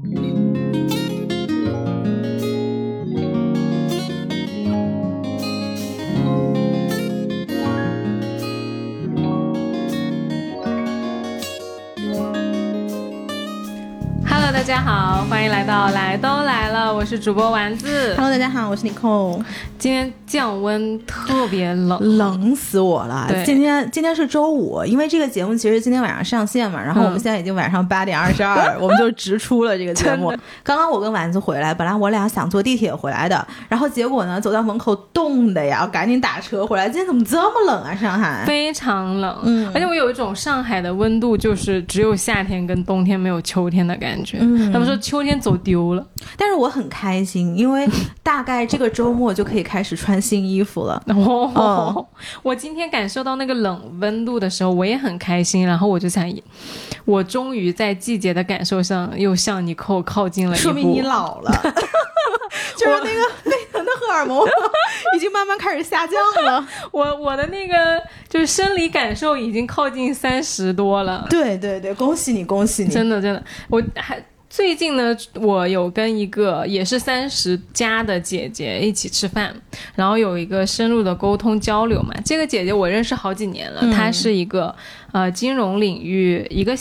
Hello，大家好，欢迎来到来都来了，我是主播丸子。Hello，大家好，我是 Nicole。今天降温特别冷，冷死我了！今天今天是周五，因为这个节目其实今天晚上上线嘛，然后我们嗯现在已经晚上八点二十二，我们就直出了这个节目。刚刚我跟丸子回来，本来我俩想坐地铁回来的，然后结果呢，走到门口冻的呀，赶紧打车回来。今天怎么这么冷啊？上海？非常冷，嗯而且我有一种上海的温度就是只有夏天跟冬天没有秋天的感觉。嗯他们说秋天走丢了，但是我很开心，因为大概这个周末就可以开始穿新衣服了。哦，我今天感受到那个冷温度的时候，我也很开心。然后我就想，我终于在季节的感受上又向你靠靠近了一步。说明你老了，就是那个内层的荷尔蒙已经慢慢开始下降了。我我的那个就是生理感受已经靠近三十多了，对对对，恭喜你，恭喜你！真的真的，我还。最近呢，我有跟一个也是三十加的姐姐一起吃饭，然后有一个深入的沟通交流嘛。这个姐姐我认识好几年了，嗯她是一个呃金融领域一个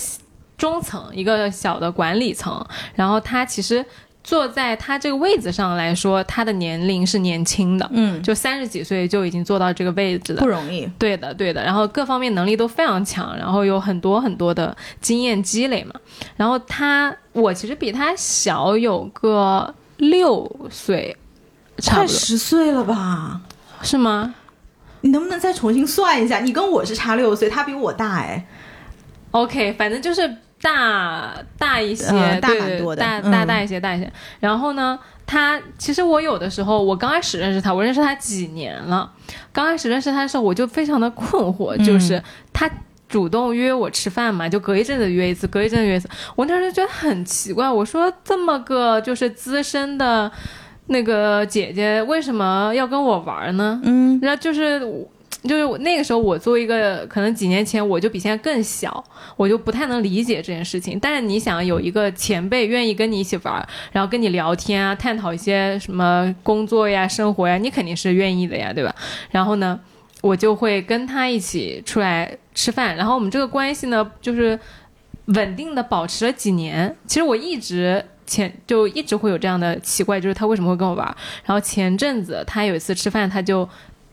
中层一个小的管理层，然后她其实坐在他这个位子上来说，他的年龄是年轻的，嗯，就三十几岁就已经坐到这个位置了不，容易。对的，对的，然后各方面能力都非常强，然后有很多很多的经验积累嘛。然后他，我其实比他小有个六岁，差不多十岁了吧？是吗你能不能再重新算一下？你跟我是差六岁，他比我大哎。？OK，反正就是大大一些，呃大蛮多的大嗯大大一些，大一些。然后呢，他其实我有的时候，我刚开始认识他，我认识他几年了。刚开始认识他的时候，我就非常的困惑，嗯就是他主动约我吃饭嘛，就隔一阵子约一次，隔一阵子约一次。我那时候觉得很奇怪，我说这么个就是资深的那个姐姐，为什么要跟我玩呢？嗯然后就是我就是那个时候，我作为一个可能几年前我就比现在更小，我就不太能理解这件事情。但是你想有一个前辈愿意跟你一起玩，然后跟你聊天啊，探讨一些什么工作呀、生活呀，你肯定是愿意的呀，对吧？然后呢，我就会跟他一起出来吃饭，然后我们这个关系呢，就是稳定的保持了几年。其实我一直。前就一直会有这样的奇怪，就是他为什么会跟我玩？然后前阵子他有一次吃饭，他就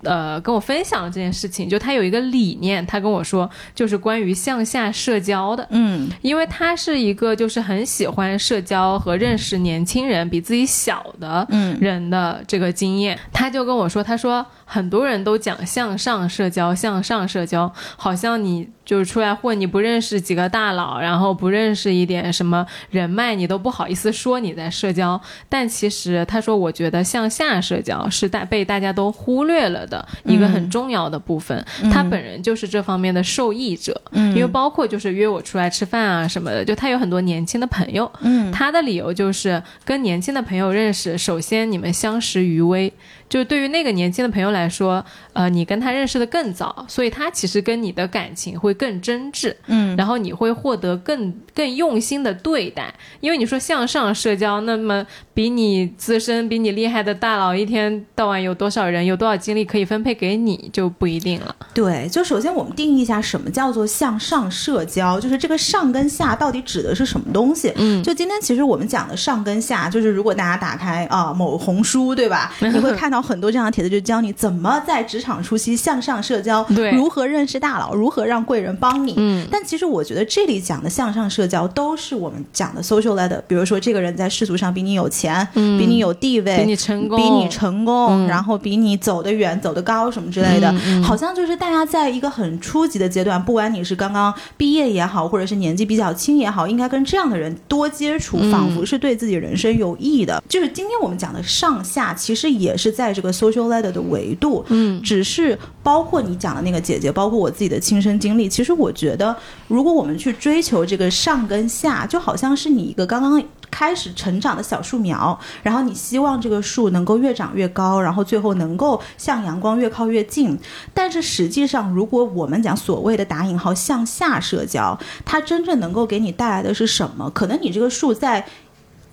呃跟我分享了这件事情，就他有一个理念，他跟我说就是关于向下社交的，嗯。因为他是一个就是很喜欢社交和认识年轻人比自己小的嗯。人的这个经验，他就跟我说，他说很多人都讲向上社交，向上社交，好像你就是出来混，你不认识几个大佬，然后不认识一点什么人脉，你都不好意思说你在社交。但其实他说，我觉得向下社交是大被大家都忽略了的一个很重要的部分。他本人就是这方面的受益者，因为包括就是约我出来吃饭啊什么的，就他有很多年轻的朋友，嗯。他的理由就是跟年轻的朋友认识，首先你们相识于微，就是对于那个年轻的朋友来说，呃，你跟他认识的更早，所以他其实跟你的感情会更真挚，嗯然后你会获得更更用心的对待，因为你说向上社交，那么比你资深、比你厉害的大佬，一天到晚有多少人，有多少精力可以分配给你，就不一定了。对，就首先我们定义一下什么叫做向上社交，就是这个上跟下到底指的是什么东西？嗯就今天其实我们讲的上跟下，就是如果大家打开啊、某红书，对吧？你会看 到很多这样的帖子，就教你怎么在职场初期向上社交，对。如何认识大佬，如何让贵人帮你。嗯。但其实我觉得这里讲的向上社交都是我们讲的 social ladder，比如说这个人在世俗上比你有钱，嗯。比你有地位，比你成功，比你成功，嗯。然后比你走得远、走得高什么之类的，好像就是大家在一个很初级的阶段，不管你是刚刚毕业也好，或者是年纪比较轻也好，应该跟这样的人多接触，嗯。仿佛是对自己人生有益的。就是今天我们讲的上下，其实也是在这个 social ladder 的维度，嗯只是包括你讲的那个姐姐，包括我自己的亲身经历。其实我觉得，如果我们去追求这个上跟下，就好像是你一个刚刚开始成长的小树苗，然后你希望这个树能够越长越高，然后最后能够向阳光越靠越近。但是实际上，如果我们讲所谓的打引号向下社交，它真正能够给你带来的是什么？可能你这个树在。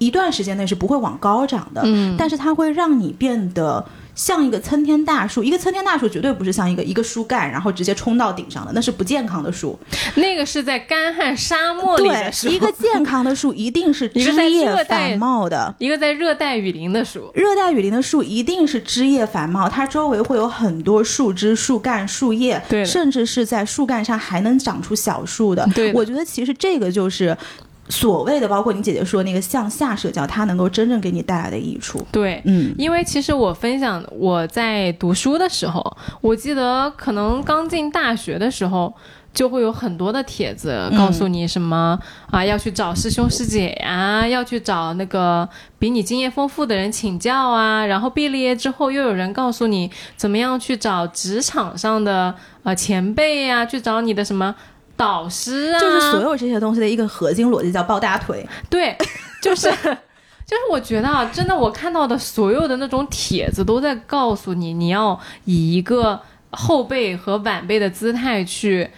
一段时间内是不会往高长的，嗯但是它会让你变得。像一个参天大树，一个参天大树绝对不是像一个一个树干，然后直接冲到顶上的，那是不健康的树。那个是在干旱沙漠里的树，对，一个健康的树一定是 枝叶繁茂的，一个在热带雨林的树。热带雨林的树一定是枝叶繁茂，它周围会有很多树枝、树干、树叶，对甚至是在树干上还能长出小树的。对的我觉得其实这个就是所谓的，包括你姐姐说那个向下社交，它能够真正给你带来的益处。对，嗯，因为其实我分享我在读书的时候，我记得可能刚进大学的时候。就会有很多的帖子告诉你什么、啊，要去找师兄师姐呀，要去找那个比你经验丰富的人请教啊。然后毕了业之后，又有人告诉你怎么样去找职场上的呃前辈呀，去找你的什么导师啊，就是所有这些东西的一个核心逻辑叫抱大腿。对，就是就是我觉得啊，真的我看到的所有的那种帖子都在告诉你，你要以一个后辈和晚辈的姿态去。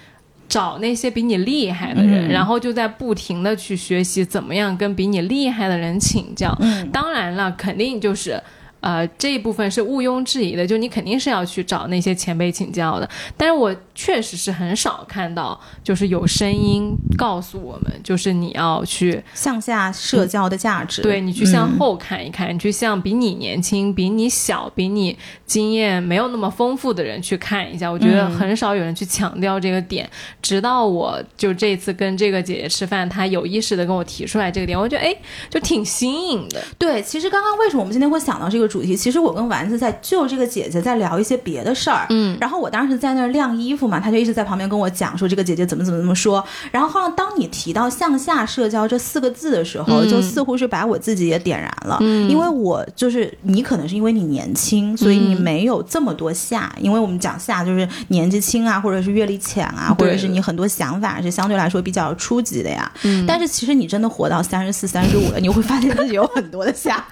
找那些比你厉害的人，嗯然后就在不停的去学习怎么样跟比你厉害的人请教。嗯当然了，肯定就是。呃，这一部分是毋庸置疑的，就你肯定是要去找那些前辈请教的。但是我确实是很少看到，就是有声音告诉我们，就是你要去向下社交的价值，对你去向嗯后看一看，你去向比你年轻、比你小、比你经验没有那么丰富的人去看一下。我觉得嗯很少有人去强调这个点，直到我就这次跟这个姐姐吃饭，她有意识的跟我提出来这个点，我觉得哎，就挺新颖的。对，其实刚刚为什么我们今天会想到这个主题？其实我跟丸子在就这个姐姐在聊一些别的事儿，嗯，然后我当时在那儿晾衣服嘛，他就一直在旁边跟我讲说这个姐姐怎么怎么怎么说。然后后来当你提到向下社交这四个字的时候，嗯就似乎是把我自己也点燃了，嗯因为我就是你可能是因为你年轻，所以你嗯没有这么多下，因为我们讲下就是年纪轻啊，或者是阅历浅啊，或者是你很多想法是相对来说比较初级的呀。嗯但是其实你真的活到三十四、三十五了，你会发现自己有很多的下，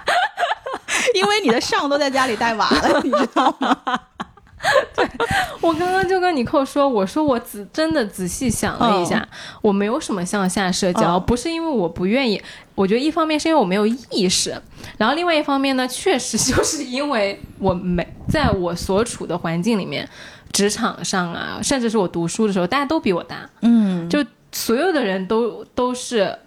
因为你的上都在家里带娃了，你知道吗？我刚刚就跟你扣说，我说我仔真的仔细想了一下，我没有什么向下社交，嗯不是因为我不愿意，我觉得一方面是因为我没有意识，然后另外一方面呢，确实 就是因为我没在我所处的环境里面，职场上啊，甚至是我读书的时候，大家都比我大，嗯，就所有的人都都是。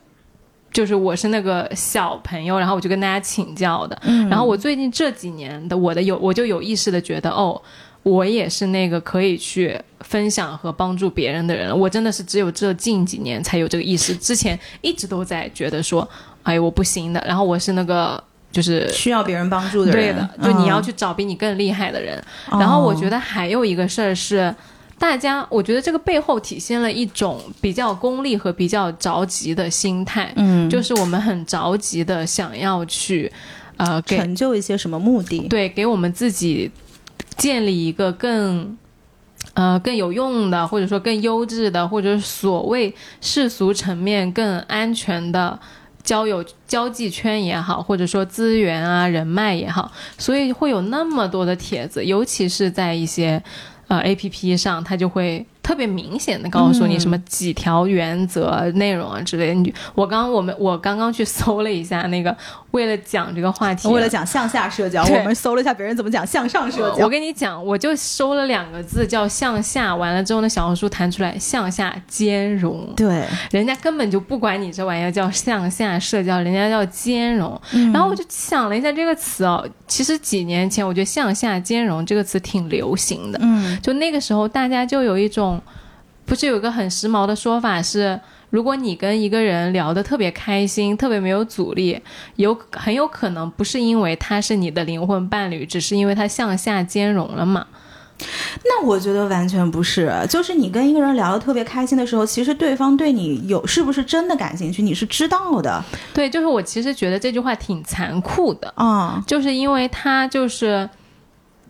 就是我是那个小朋友，然后我就跟大家请教的。嗯然后我最近这几年的我的有，我就有意识的觉得，哦，我也是那个可以去分享和帮助别人的人了。我真的是只有这近几年才有这个意识，之前一直都在觉得说，哎，我不行的。然后我是那个就是需要别人帮助的人，对的，就你要嗯去找比你更厉害的人。然后我觉得，得还有一个事儿是，大家我觉得这个背后体现了一种比较功利和比较着急的心态，嗯，就是我们很着急的想要去，呃，给成就一些什么目的？对给我们自己建立一个更。呃，更有用的，或者说更优质的，或者所谓世俗层面更安全的交友交际圈也好，或者说资源啊、人脉也好，所以会有那么多的帖子，尤其是在一些呃 A P P 上，它就会特别明显的告诉你嗯什么几条原则、内容啊之类的。你我刚我们我刚刚去搜了一下那个，为了讲这个话题啊，为了讲向下社交，我们搜了一下别人怎么讲向上社交我。跟你讲，我就搜了两个字叫向下，完了之后呢，小红书弹出来向下兼容。对，人家根本就不管你这玩意儿叫向下社交，人家叫兼容。嗯然后我就想了一下这个词哦，其实几年前我觉得向下兼容这个词挺流行的，嗯就那个时候大家就有一种，不是有个很时髦的说法是。如果你跟一个人聊得特别开心，特别没有阻力，有很有可能不是因为他是你的灵魂伴侣，只是因为他向下兼容了嘛。那我觉得完全不是，就是你跟一个人聊得特别开心的时候，其实对方对你有是不是真的感兴趣，你是知道的对，就是我其实觉得这句话挺残酷的，啊。就是因为他就是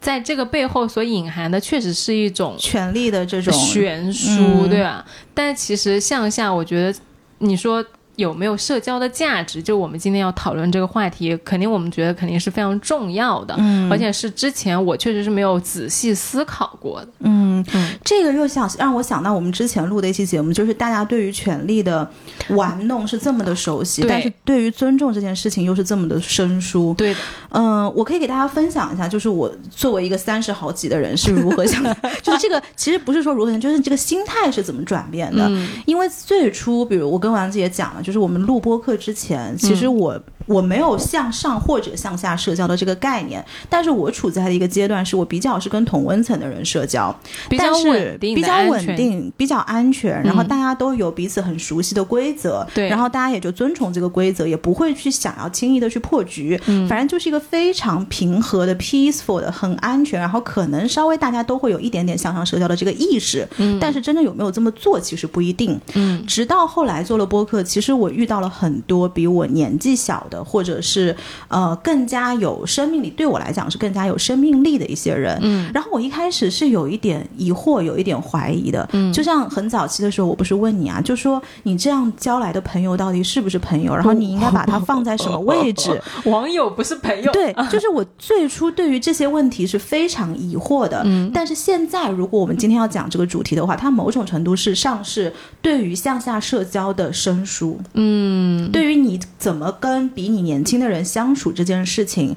在这个背后所隐含的，确实是一种权力的这种悬殊，嗯对吧？但其实向下，我觉得你说有没有社交的价值？就我们今天要讨论这个话题，肯定我们觉得肯定是非常重要的，嗯而且是之前我确实是没有仔细思考过的。嗯嗯，这个又想让我想到我们之前录的一期节目，就是大家对于权力的玩弄是这么的熟悉，对但是对于尊重这件事情又是这么的生疏。对的，嗯，我可以给大家分享一下，就是我作为一个三十好几的人是如何想，就是这个其实不是说如何想，就是这个心态是怎么转变的。嗯因为最初，比如我跟丸子也讲了，就是我们录播课之前，其嗯。实我、我没有向上或者向下社交的这个概念，但是我处在的一个阶段，是我比较是跟同温层的人社交，比较但是稳定比较稳定，比较安全，然后嗯。大家都有彼此很熟悉的规则，对然后大家也就遵从这个规则，也不会去想要轻易的去破局，嗯。反正就是一个非常平和的、peaceful 的、很安全，然后可能稍微大家都会有一点点向上社交的这个意识，嗯。但是真的有没有这么做，其实不一定。嗯。直到后来做了播客，其实我遇到了很多比我年纪小的，或者是呃更加有生命力，对我来讲是更加有生命力的一些人。嗯然后我一开始是有一点疑惑，有一点怀疑的。嗯就像很早期的时候，我不是问你啊，就说你这样交来的朋友到底是不是朋友？然后你应该把它放在什么位置？网友不是朋友，对，就是我最初对于这些问题是非常疑惑的。嗯但是现在，如果我们今天要讲这个主题的话，它某种程度是上是对于向下社交的生疏，嗯，对于你怎么跟比你年轻的人相处这件事情。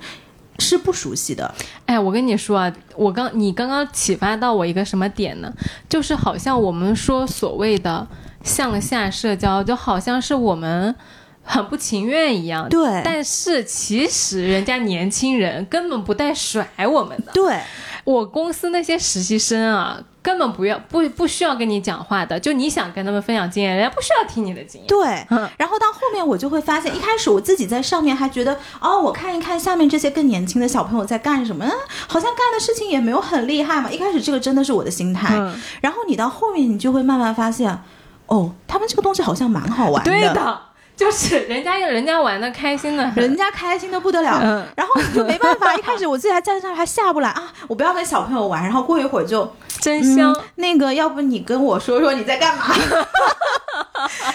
是不熟悉的，哎，我跟你说啊，我刚你刚刚启发到我一个什么点呢？就是好像我们说所谓的向下社交，就好像是我们很不情愿一样。对但是其实人家年轻人根本不带甩我们的。对，我公司那些实习生啊，根本不要不不需要跟你讲话的，就你想跟他们分享经验，人家不需要听你的经验。对，嗯然后到后面我就会发现，一开始我自己在上面还觉得，哦，我看一看下面这些更年轻的小朋友在干什么，嗯好像干的事情也没有很厉害嘛。一开始这个真的是我的心态，嗯然后你到后面你就会慢慢发现，哦，他们这个东西好像蛮好玩对的，就是人家人家玩的开心的，人家开心的不得了，嗯然后你就没办法。一开始我自己还站上还下不来啊，我不要跟小朋友玩，然后过一会儿就真香。嗯。那个，要不你跟我说说你在干嘛？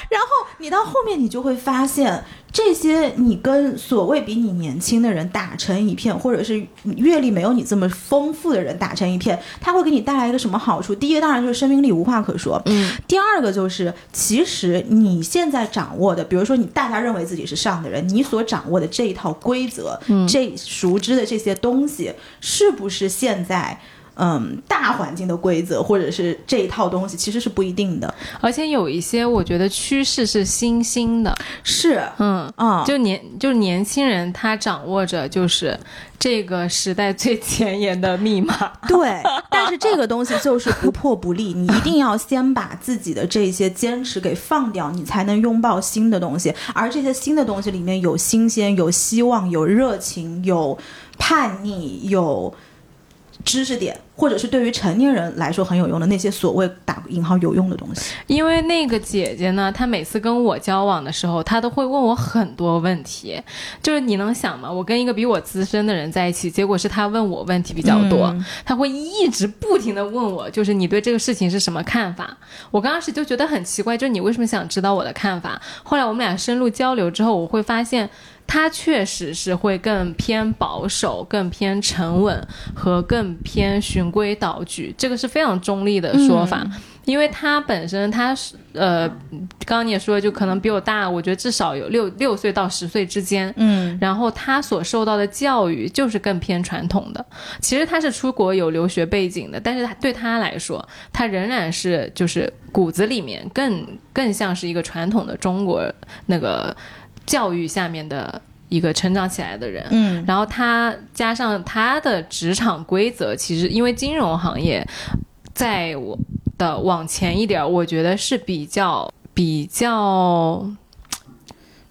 然后你到后面，你就会发现，这些你跟所谓比你年轻的人打成一片，或者是阅历没有你这么丰富的人打成一片，他会给你带来一个什么好处？第一个当然就是生命力无话可说，嗯，第二个就是，其实你现在掌握的，比如说你大家认为自己是上的人，你所掌握的这一套规则，嗯这熟知的这些东西，是不是现在？嗯，大环境的规则或者是这一套东西，其实是不一定的。而且有一些我觉得趋势是新兴的，是，嗯。啊、就年就是年轻人，他掌握着就是这个时代最前沿的密码。对，但是这个东西就是不破不立，你一定要先把自己的这些坚持给放掉，你才能拥抱新的东西。而这些新的东西里面有新鲜、有希望、有热情、有叛逆、有知识点，或者是对于成年人来说很有用的那些所谓打引号有用的东西。因为那个姐姐呢，她每次跟我交往的时候，她都会问我很多问题。就是你能想吗？我跟一个比我资深的人在一起，结果是她问我问题比较多，嗯她会一直不停的问我，就是你对这个事情是什么看法？我刚开始就觉得很奇怪，就是你为什么想知道我的看法？后来我们俩深入交流之后，我会发现。她确实是会更偏保守、更偏沉稳和更偏循规蹈矩，这个是非常中立的说法。因为他本身他是呃，刚刚你也说，就可能比我大，我觉得至少有六六岁到十岁之间。嗯然后他所受到的教育就是更偏传统的。其实他是出国有留学背景的，但是他对他来说，他仍然是就是骨子里面更更像是一个传统的中国那个教育下面的一个成长起来的人。嗯。然后他加上他的职场规则，其实因为金融行业，在我的往前一点儿，我觉得是比较比较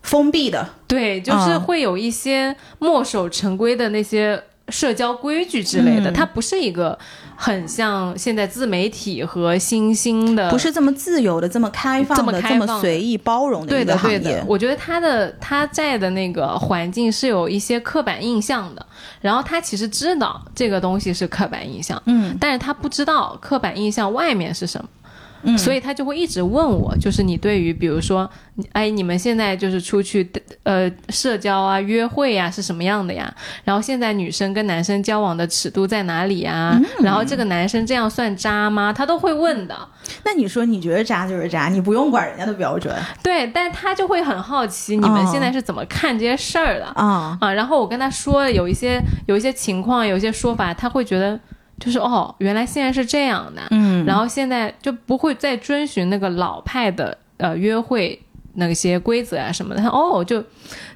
封闭的，对，就是嗯会有一些墨守成规的那些社交规矩之类的，嗯。它不是一个很像现在自媒体和新兴的不是这么自由的、这么开放这么的、开放这么随意包容的对的，一个行业。对的，我觉得他的他在的那个环境是有一些刻板印象的，然后他其实知道这个东西是刻板印象，嗯，但是他不知道刻板印象外面是什么。嗯所以他就会一直问我，就是你对于比如说，哎，你们现在就是出去呃社交啊、约会呀、是什么样的呀？然后现在女生跟男生交往的尺度在哪里呀？嗯然后这个男生这样算渣吗？他都会问的。那你说你觉得渣就是渣，你不用管人家的标准对，但他就会很好奇你们哦现在是怎么看这些事儿的。啊？啊，然后我跟他说有一些有一些情况，有一些说法，他会觉得就是哦，原来现在是这样的，嗯。然后现在就不会再遵循那个老派的呃约会那些规则啊什么的，他哦就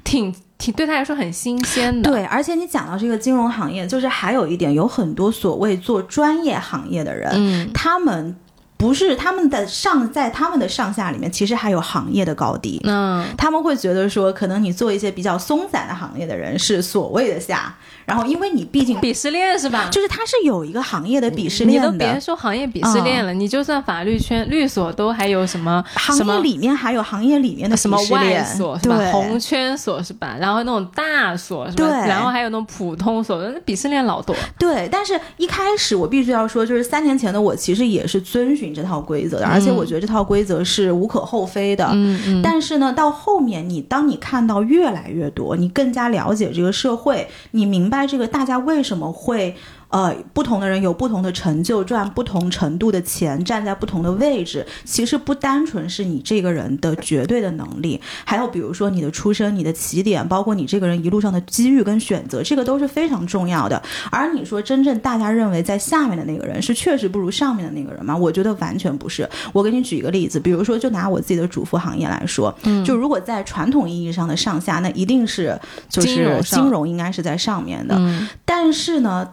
挺挺对他来说很新鲜的，对，而且你讲到这个金融行业，就是还有一点，有很多所谓做专业行业的人，嗯。他们不是他们的上，在他们的上下里面，其实还有行业的高低。嗯。他们会觉得说，可能你做一些比较松散的行业的人是所谓的下，然后因为你毕竟鄙视链是吧？就是它是有一个行业的鄙视链你都。别说行业鄙视链了，你就算法律圈律所都还有什么行业什么里面还有行业里面的什么外所是吧？红圈所是吧？然后那种大所是吧？对然后还有那种普通所，那鄙视链老多。对，但是一开始我必须要说，就是三年前的我其实也是遵循这套规则的，而且我觉得这套规则是无可厚非的。嗯嗯，但是呢，到后面你当你看到越来越多，你更加了解这个社会，你明白这个大家为什么会。呃，不同的人有不同的成就，赚不同程度的钱，站在不同的位置，其实不单纯是你这个人的绝对的能力，还有比如说你的出身、你的起点，包括你这个人一路上的机遇跟选择，这个都是非常重要的。而你说真正大家认为在下面的那个人是确实不如上面的那个人吗？我觉得完全不是。我给你举一个例子，比如说就拿我自己的主妇行业来说，嗯就如果在传统意义上的上下，那一定是就是金融金融应该是在上面的。嗯但是呢，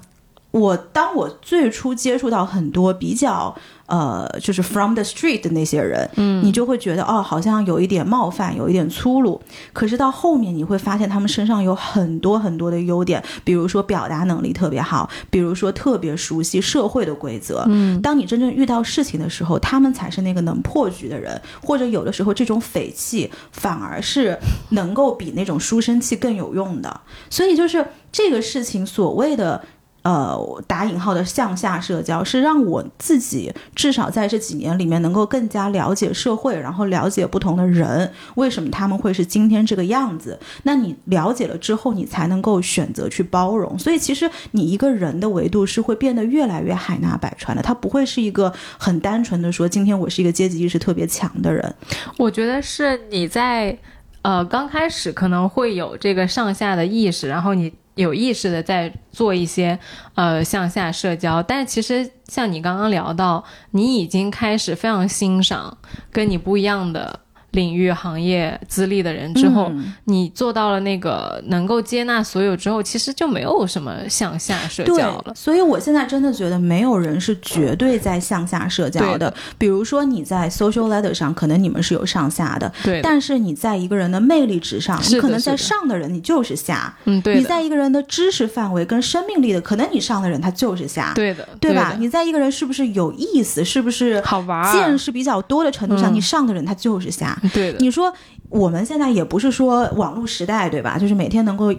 我当我最初接触到很多比较呃，就是 from the street 的那些人，嗯，你就会觉得哦，好像有一点冒犯，有一点粗鲁。可是到后面你会发现他们身上有很多很多的优点，比如说表达能力特别好，比如说特别熟悉社会的规则。嗯当你真正遇到事情的时候，他们才是那个能破局的人，或者有的时候这种匪气反而是能够比那种书生气更有用的。所以就是这个事情，所谓的。呃，打引号的向下社交是让我自己至少在这几年里面能够更加了解社会，然后了解不同的人，为什么他们会是今天这个样子。那你了解了之后，你才能够选择去包容。所以其实你一个人的维度是会变得越来越海纳百川的，他不会是一个很单纯的说今天我是一个阶级意识特别强的人。我觉得是你在呃刚开始可能会有这个上下的意识，然后你有意识的在做一些呃向下社交，但其实像你刚刚聊到，你已经开始非常欣赏跟你不一样的领域、行业资历的人之后，嗯。你做到了那个能够接纳所有之后，其实就没有什么向下社交了，。所以我现在真的觉得没有人是绝对在向下社交的。的。比如说你在 social ladder 上，可能你们是有上下的，对。的，但是你在一个人的魅力值上，你可能在上的人你就是下；嗯，对你，在一个人的知识范围跟生命力的，可能你上的人他就是下，对的，对吧？的。你在一个人是不是有意思，是不是好玩见识比较多的程度上，嗯。你上的人他就是下。对的，你说我们现在也不是说网络时代，对吧？就是每天能够。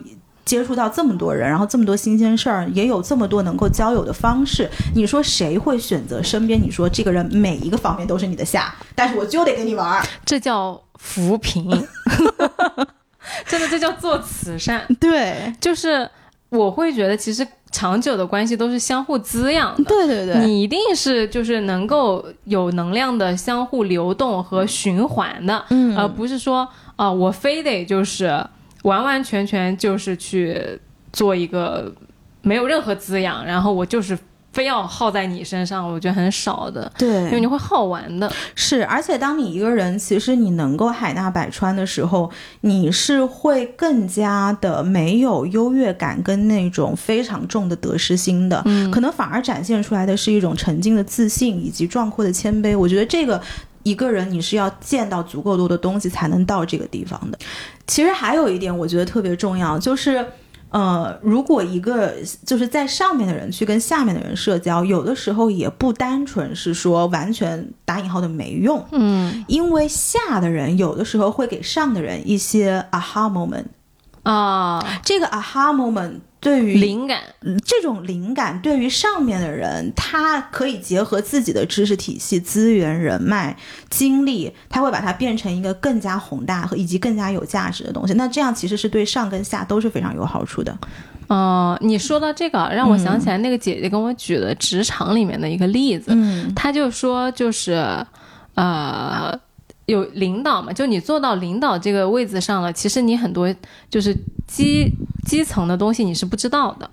接触到这么多人，然后这么多新鲜事儿，也有这么多能够交友的方式。你说谁会选择身边？你说这个人每一个方面都是你的下，但是我就得跟你玩儿。这叫扶贫 真的，这叫做慈善。对，就是我会觉得，其实长久的关系都是相互滋养的。对对对，你一定是就是能够有能量的相互流动和循环的，嗯而不是说啊、我非得就是完完全全就是去做一个没有任何滋养，然后我就是非要耗在你身上，我觉得很少的，对因为你会耗完的。是，而且当你一个人其实你能够海纳百川的时候，你是会更加的没有优越感跟那种非常重的得失心的，嗯可能反而展现出来的是一种沉静的自信以及壮阔的谦卑。我觉得这个。一个人你是要见到足够多的东西才能到这个地方的。其实还有一点我觉得特别重要，就是呃，如果一个就是在上面的人去跟下面的人社交，有的时候也不单纯是说完全打引号的没用，嗯因为下的人有的时候会给上的人一些 aha moment。啊，这个 aha moment 对于灵感，这种灵感对于上面的人，他可以结合自己的知识体系、资源、人脉、经历，他会把它变成一个更加宏大和以及更加有价值的东西。那这样其实是对上跟下都是非常有好处的。哦、你说到这个，让我想起来那个姐姐跟我举的职场里面的一个例子，嗯她就说就是，呃。有领导嘛？就你做到领导这个位子上了，其实你很多就是基基层的东西你是不知道的，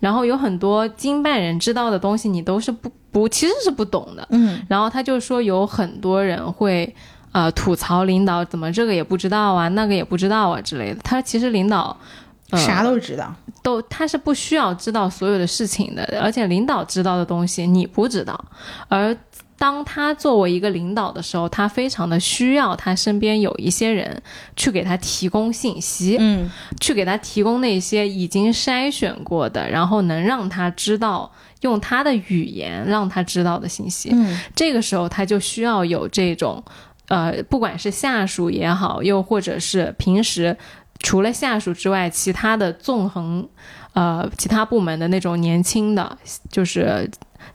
然后有很多经办人知道的东西你都是不不其实是不懂的。嗯然后他就说有很多人会呃吐槽领导怎么这个也不知道啊，那个也不知道啊之类的。他说其实领导、呃、啥都知道。都他是不需要知道所有的事情的，而且领导知道的东西你不知道，而当他作为一个领导的时候，他非常的需要他身边有一些人去给他提供信息，嗯去给他提供那些已经筛选过的，然后能让他知道用他的语言让他知道的信息。嗯这个时候他就需要有这种，呃，不管是下属也好，又或者是平时除了下属之外，其他的纵横，呃，其他部门的那种年轻的，就是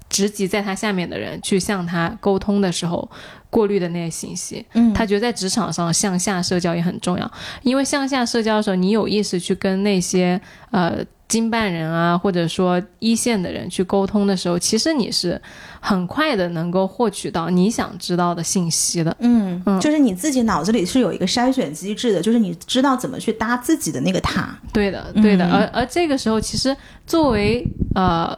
职级在他下面的人去向他沟通的时候，过滤的那些信息。嗯，他觉得在职场上向下社交也很重要，因为向下社交的时候，你有意识去跟那些呃经办人啊，或者说一线的人去沟通的时候，其实你是很快的能够获取到你想知道的信息的。嗯嗯就是你自己脑子里是有一个筛选机制的，就是你知道怎么去搭自己的那个塔。对的，对的。嗯而而这个时候，其实作为呃，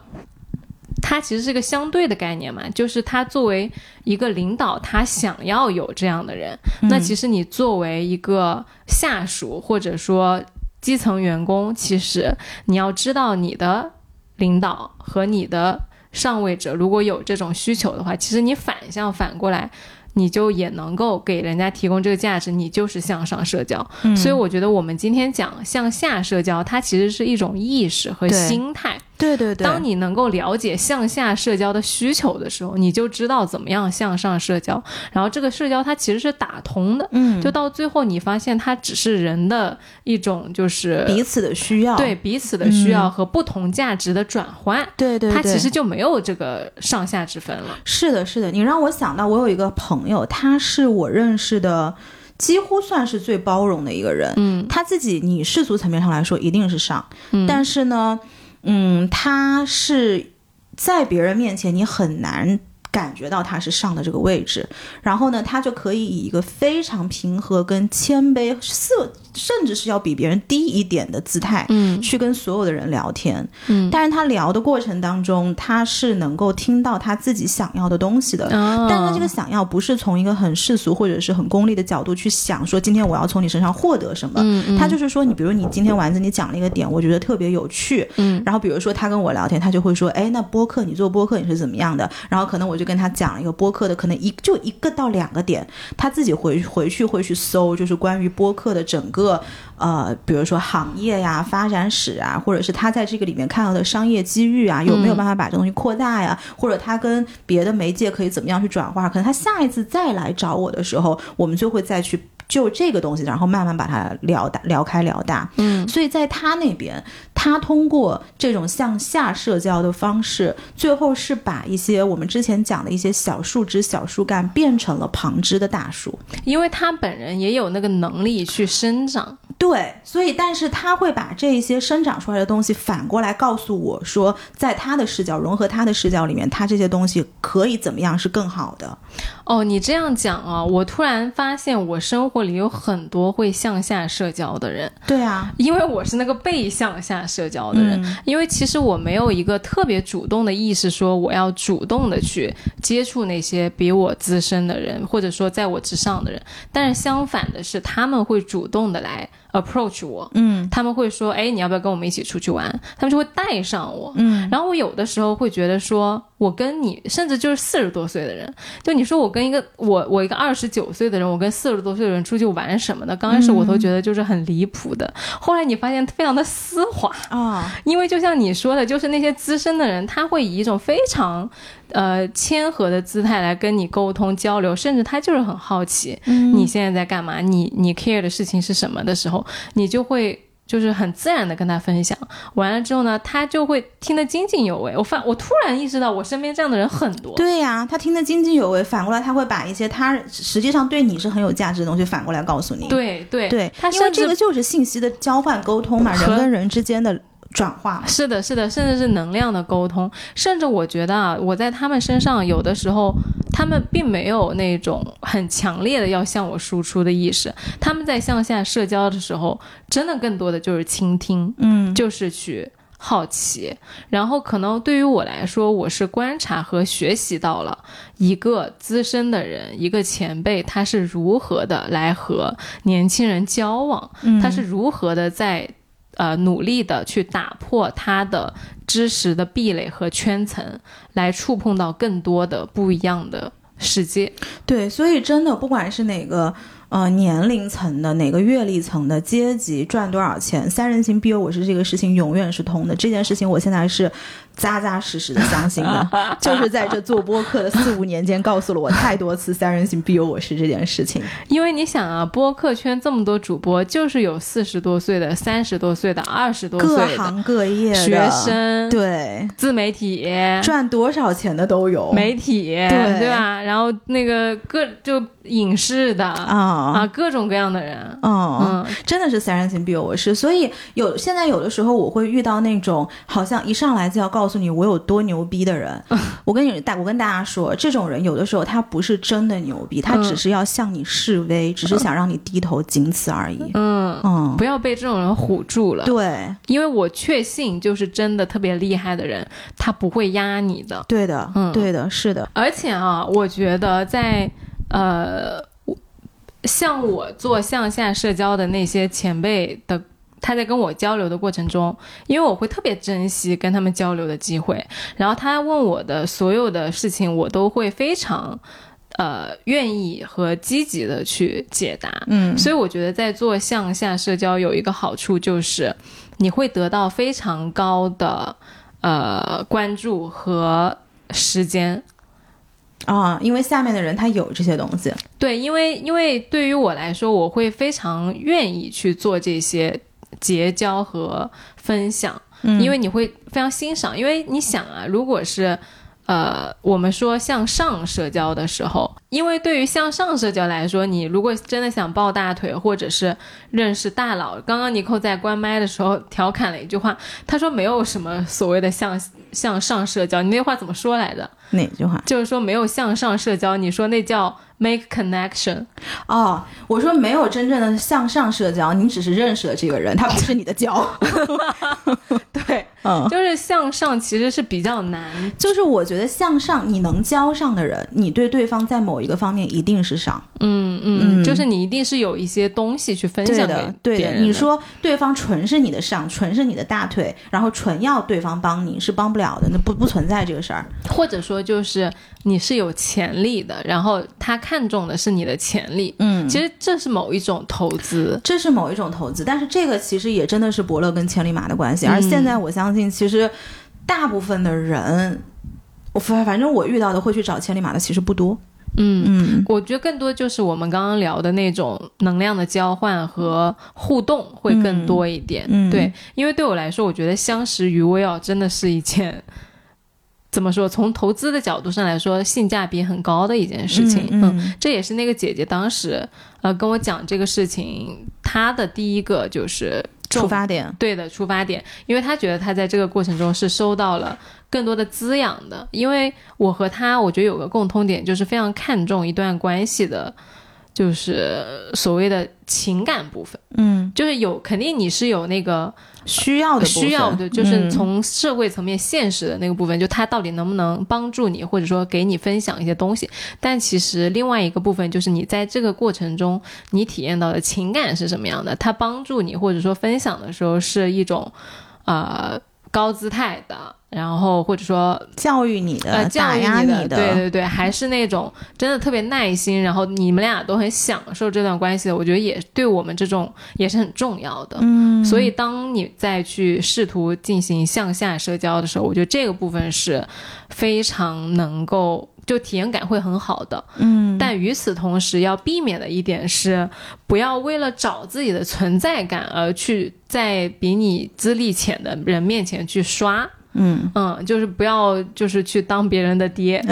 它其实是个相对的概念嘛，就是他作为一个领导，他想要有这样的人，那其实你作为一个下属或者说基层员工，其实你要知道你的领导和你的上位者如果有这种需求的话，其实你反向反过来。你就也能够给人家提供这个价值，你就是向上社交。嗯所以我觉得我们今天讲向下社交，它其实是一种意识和心态。对对对，当你能够了解向下社交的需求的时候，你就知道怎么样向上社交。然后这个社交它其实是打通的，嗯，就到最后你发现它只是人的一种就是彼此的需要。对彼此的需要和不同价值的转换，对对对，它其实就没有这个上下之分了。是的，是的，你让我想到，我有一个朋友，他是我认识的，几乎算是最包容的一个人。嗯他自己，你世俗层面上来说一定是上，嗯但是呢，嗯，他是在别人面前你很难。感觉到他是上的这个位置，然后呢，他就可以以一个非常平和跟谦卑，甚甚至是要比别人低一点的姿态，嗯去跟所有的人聊天。嗯但是他聊的过程当中，他是能够听到他自己想要的东西的。啊，但他这个想要不是从一个很世俗或者是很功利的角度去想，说今天我要从你身上获得什么。嗯嗯他就是说，你比如你今天丸子你讲了一个点，我觉得特别有趣。嗯然后比如说他跟我聊天，他就会说，哎，那播客你做播客你是怎么样的？然后可能我就跟他讲了一个播客的，可能一就一个到两个点，他自己回回去会去搜，就是关于播客的整个呃，比如说行业呀、发展史啊，或者是他在这个里面看到的商业机遇啊，有没有办法把这东西扩大呀？或者他跟别的媒介可以怎么样去转化？可能他下一次再来找我的时候，我们就会再去。就这个东西，然后慢慢把它聊大、聊开、聊大。嗯所以在他那边，他通过这种向下社交的方式，最后是把一些我们之前讲的一些小树枝、小树干变成了旁枝的大树。因为他本人也有那个能力去生长。对，所以但是他会把这一些生长出来的东西反过来告诉我说，在他的视角融合他的视角里面，他这些东西可以怎么样是更好的。哦，你这样讲啊，我突然发现我生活里有很多会向下社交的人，对啊，因为我是那个被向下社交的人。嗯因为其实我没有一个特别主动的意识，说我要主动的去接触那些比我资深的人，或者说在我之上的人。但是相反的是，他们会主动的来 approach 我，嗯他们会说：“哎，你要不要跟我们一起出去玩？”他们就会带上我。嗯然后我有的时候会觉得说，我跟你，甚至就是四十多岁的人，就你说我跟一个我我一个二十九岁的人，我跟四十多岁的人出去玩什么的，刚开始我都觉得就是很离谱的，后来你发现非常的丝滑，啊，因为就像你说的，就是那些资深的人，他会以一种非常呃谦和的姿态来跟你沟通交流，甚至他就是很好奇，嗯。你现在在干嘛，你你 care 的事情是什么的时候，你就会就是很自然的跟他分享，完了之后呢，他就会听得津津有味。我发，我突然意识到，我身边这样的人很多。对呀，他听得津津有味，反过来他会把一些他实际上对你是很有价值的东西反过来告诉你。对对对，他因为这个就是信息的交换沟通嘛，人跟人之间的。转化。是的，是的，甚至是能量的沟通，甚至我觉得啊，我在他们身上有的时候，他们并没有那种很强烈的要向我输出的意识，他们在向下社交的时候，真的更多的就是倾听，嗯，就是去好奇，然后可能对于我来说，我是观察和学习到了一个资深的人，一个前辈，他是如何的来和年轻人交往，他是如何的在。呃，努力的去打破他的知识的壁垒和圈层，来触碰到更多的不一样的世界。对，所以真的，不管是哪个呃年龄层的、哪个阅历层的、阶级赚多少钱，三人行必有我师这个事情永远是通的。这件事情，我现在是。扎扎实实的相信的，就是在这做播客的四五年间，告诉了我太多次“三人行必有我师”这件事情。因为你想啊，播客圈这么多主播，就是有四十多岁的、三十多岁的、二十多岁的，各行各业学生，对，自媒体赚多少钱的都有，媒体，对对吧？然后那个各就影视的啊啊，各种各样的人，嗯，真的是“三人行必有我师”。所以有现在有的时候，我会遇到那种好像一上来就要告。告诉你我有多牛逼的人，我跟你大我跟大家说，这种人有的时候他不是真的牛逼，他只是要向你示威，只是想让你低头，仅此而已。嗯嗯，不要被这种人唬住了。对，因为我确信，就是真的特别厉害的人，他不会压你的。对的，嗯，对的，是的。而且啊，我觉得在呃，像我做向下社交的那些前辈的。他在跟我交流的过程中，因为我会特别珍惜跟他们交流的机会，然后他问我的所有的事情，我都会非常，呃，愿意和积极的去解答。嗯，所以我觉得在做向下社交有一个好处就是，你会得到非常高的呃关注和时间啊，因为下面的人他有这些东西。对，因为因为对于我来说，我会非常愿意去做这些。结交和分享，因为你会非常欣赏。因为你想啊，如果是，呃，我们说向上社交的时候，因为对于向上社交来说，你如果真的想抱大腿，或者是认识大佬，刚刚尼寇在关麦的时候调侃了一句话，他说没有什么所谓的向向上社交，你那话怎么说来着？哪句话？就是说没有向上社交，你说那叫。Make connection，哦，我说没有真正的向上社交，你只是认识了这个人，他不是你的交。对，嗯，就是向上其实是比较难，就是我觉得向上你能交上的人，你对对方在某一个方面一定是上。嗯嗯，就是你一定是有一些东西去分享的。对的，你说对方纯是你的上，纯是你的大腿，然后纯要对方帮你是帮不了的，那不不存在这个事儿。或者说就是你是有潜力的，然后他看。看重的是你的潜力，嗯，其实这是某一种投资，这是某一种投资，但是这个其实也真的是伯乐跟千里马的关系。而现在我相信，其实大部分的人，我反反正我遇到的会去找千里马的其实不多，嗯嗯，我觉得更多就是我们刚刚聊的那种能量的交换和互动会更多一点，对，因为对我来说，我觉得相识于微奥，真的是一件。怎么说？从投资的角度上来说，性价比很高的一件事情。嗯，这也是那个姐姐当时呃跟我讲这个事情，她的第一个就是出发点。对的，出发点，因为她觉得她在这个过程中是收到了更多的滋养的。因为我和她，我觉得有个共通点，就是非常看重一段关系的。就是所谓的情感部分，嗯，就是有肯定你是有那个需要的需要的，就是从社会层面现实的那个部分，就他到底能不能帮助你，或者说给你分享一些东西。但其实另外一个部分就是你在这个过程中，你体验到的情感是什么样的？他帮助你或者说分享的时候是一种，呃。高姿态的，然后或者说教育你的，呃教育你的，对对对，还是那种真的特别耐心，然后你们俩都很享受这段关系的，我觉得也对我们这种也是很重要的。嗯，所以当你再去试图进行向下社交的时候，我觉得这个部分是非常能够。就体验感会很好的。嗯，但与此同时，要避免的一点是，不要为了找自己的存在感而去在比你资历浅的人面前去刷。嗯嗯，就是不要就是去当别人的爹。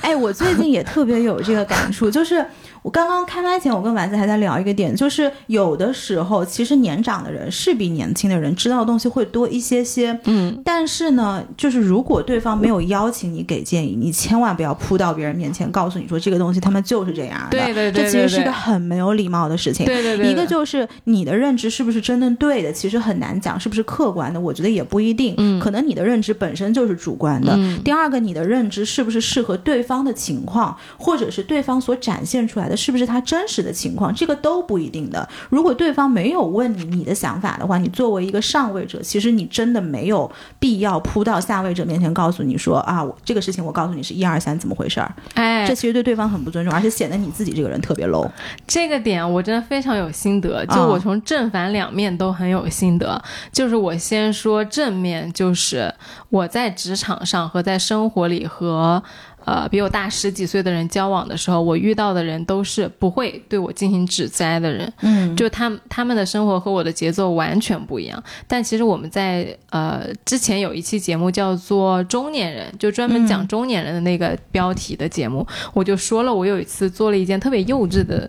哎，我最近也特别有这个感触，就是我刚刚开麦前，我跟丸子还在聊一个点，就是有的时候其实年长的人是比年轻的人知道的东西会多一些些，嗯，但是呢，就是如果对方没有邀请你给建议，你千万不要扑到别人面前告诉你说这个东西他们就是这样的，对对对这其实是对个很没有礼貌的事情。对对对，一个就是你的认知是不是真的对的，其实很难讲是不是客观的，我觉得也不一定，嗯可能你的认知本身就是主观的。嗯第二个，你的认知是不是适合对方的情况，或者是对方所展现出来的是不是他真实的情况，这个都不一定的。如果对方没有问你你的想法的话，你作为一个上位者，其实你真的没有必要扑到下位者面前告诉你说啊，我这个事情我告诉你是一二三怎么回事儿，哎，这其实对对方很不尊重，而且显得你自己这个人特别 low。这个点我真的非常有心得，就啊我从正反两面都很有心得。就是我先说正面，就是我在职场上和在生活里和呃比我大十几岁的人交往的时候，我遇到的人都是不会对我进行指摘的人。嗯就他们他们的生活和我的节奏完全不一样。但其实我们在呃之前有一期节目叫做《中年人》，就专门讲嗯中年人的那个标题的节目，我就说了，我有一次做了一件特别幼稚的、